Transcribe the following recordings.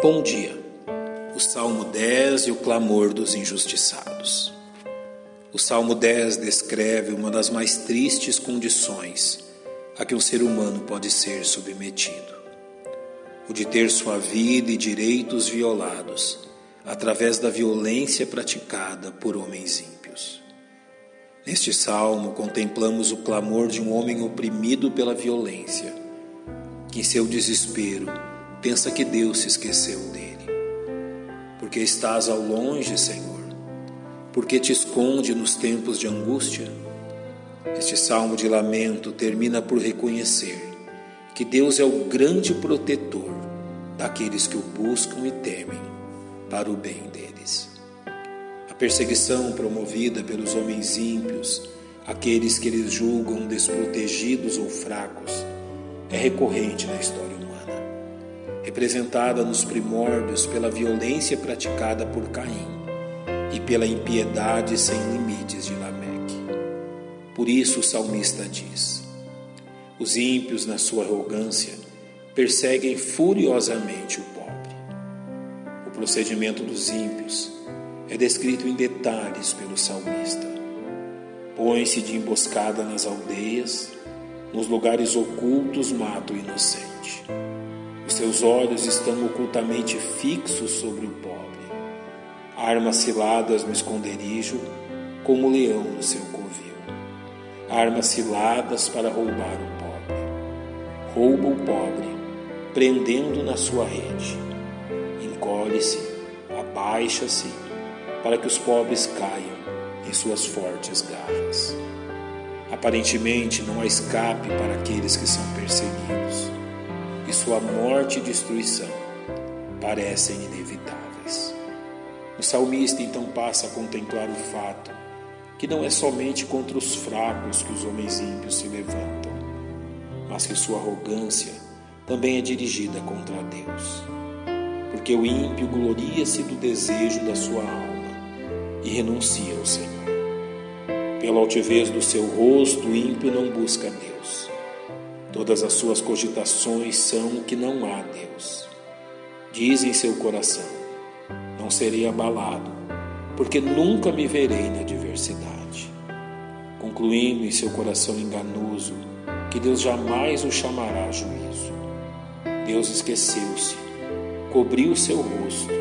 Bom dia. O Salmo 10 e o clamor dos injustiçados. O Salmo 10 descreve uma das mais tristes condições a que um ser humano pode ser submetido: o de ter sua vida e direitos violados através da violência praticada por homens ímpios. Neste salmo, contemplamos o clamor de um homem oprimido pela violência, que em seu desespero pensa que Deus se esqueceu dele. Porque estás ao longe, Senhor? Porque te esconde nos tempos de angústia? Este salmo de lamento termina por reconhecer que Deus é o grande protetor daqueles que o buscam e temem para o bem deles. A perseguição promovida pelos homens ímpios, aqueles que eles julgam desprotegidos ou fracos, é recorrente na história representada nos primórdios pela violência praticada por Caim e pela impiedade sem limites de Lameque. Por isso o salmista diz: Os ímpios, na sua arrogância, perseguem furiosamente o pobre. O procedimento dos ímpios é descrito em detalhes pelo salmista. Põe-se de emboscada nas aldeias, nos lugares ocultos mata o inocente. Seus olhos estão ocultamente fixos sobre o pobre. Armas ciladas no esconderijo, como o leão no seu covil. Armas ciladas para roubar o pobre. Rouba o pobre, prendendo na sua rede. Encolhe-se, abaixa-se, para que os pobres caiam em suas fortes garras. Aparentemente não há escape para aqueles que são perseguidos e sua morte e destruição parecem inevitáveis. O salmista então passa a contemplar o fato que não é somente contra os fracos que os homens ímpios se levantam, mas que sua arrogância também é dirigida contra Deus. Porque o ímpio gloria-se do desejo da sua alma e renuncia ao Senhor. Pela altivez do seu rosto, o ímpio não busca Deus Todas as suas cogitações são que não há Deus. Diz em seu coração: Não serei abalado, porque nunca me verei na adversidade. Concluindo em seu coração enganoso que Deus jamais o chamará a juízo. Deus esqueceu-se, cobriu seu rosto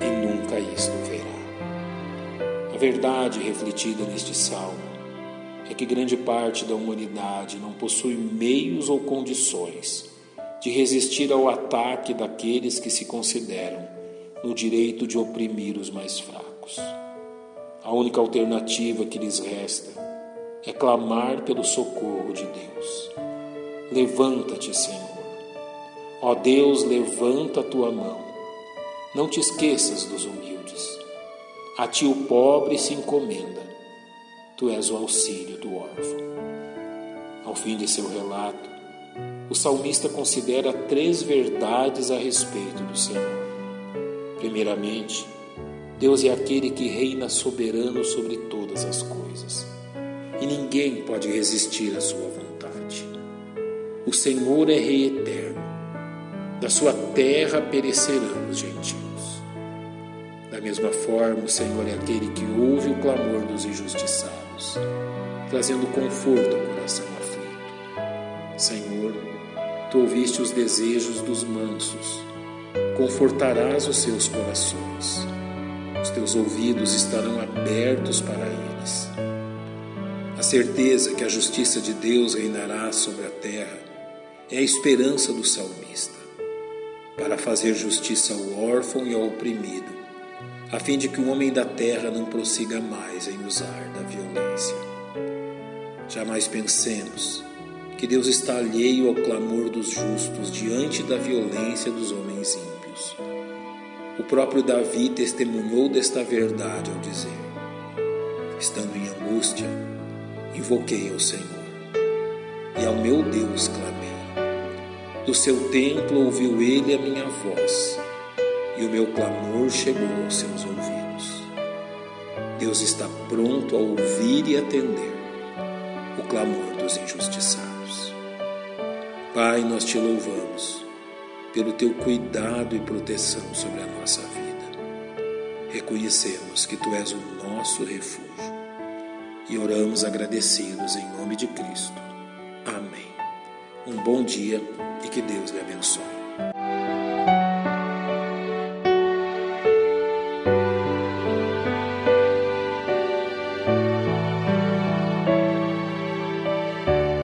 e nunca isto verá. A verdade refletida neste salmo é que grande parte da humanidade não possui meios ou condições de resistir ao ataque daqueles que se consideram no direito de oprimir os mais fracos. A única alternativa que lhes resta é clamar pelo socorro de Deus. Levanta-te, Senhor. Ó Deus, levanta a tua mão. Não te esqueças dos humildes. A ti o pobre se encomenda Tu és o auxílio do órfão. Ao fim de seu relato, o salmista considera três verdades a respeito do Senhor. Primeiramente, Deus é aquele que reina soberano sobre todas as coisas, e ninguém pode resistir à sua vontade. O Senhor é Rei eterno, da sua terra perecerão os gentios. Da mesma forma, o Senhor é aquele que ouve o clamor dos injustiçados, trazendo conforto ao coração aflito. Senhor, tu ouviste os desejos dos mansos, confortarás os seus corações. Os teus ouvidos estarão abertos para eles. A certeza que a justiça de Deus reinará sobre a terra é a esperança do salmista, para fazer justiça ao órfão e ao oprimido a fim de que o homem da terra não prossiga mais em usar da violência. Jamais pensemos que Deus está alheio ao clamor dos justos diante da violência dos homens ímpios. O próprio Davi testemunhou desta verdade ao dizer: Estando em angústia, invoquei ao Senhor, e ao meu Deus clamei. Do seu templo ouviu ele a minha voz e o meu clamor chegou aos seus ouvidos. Deus está pronto a ouvir e atender o clamor dos injustiçados. Pai, nós te louvamos, pelo teu cuidado e proteção sobre a nossa vida. Reconhecemos que tu és o nosso refúgio e oramos agradecidos em nome de Cristo. Amém. Um bom dia e que Deus lhe abençoe.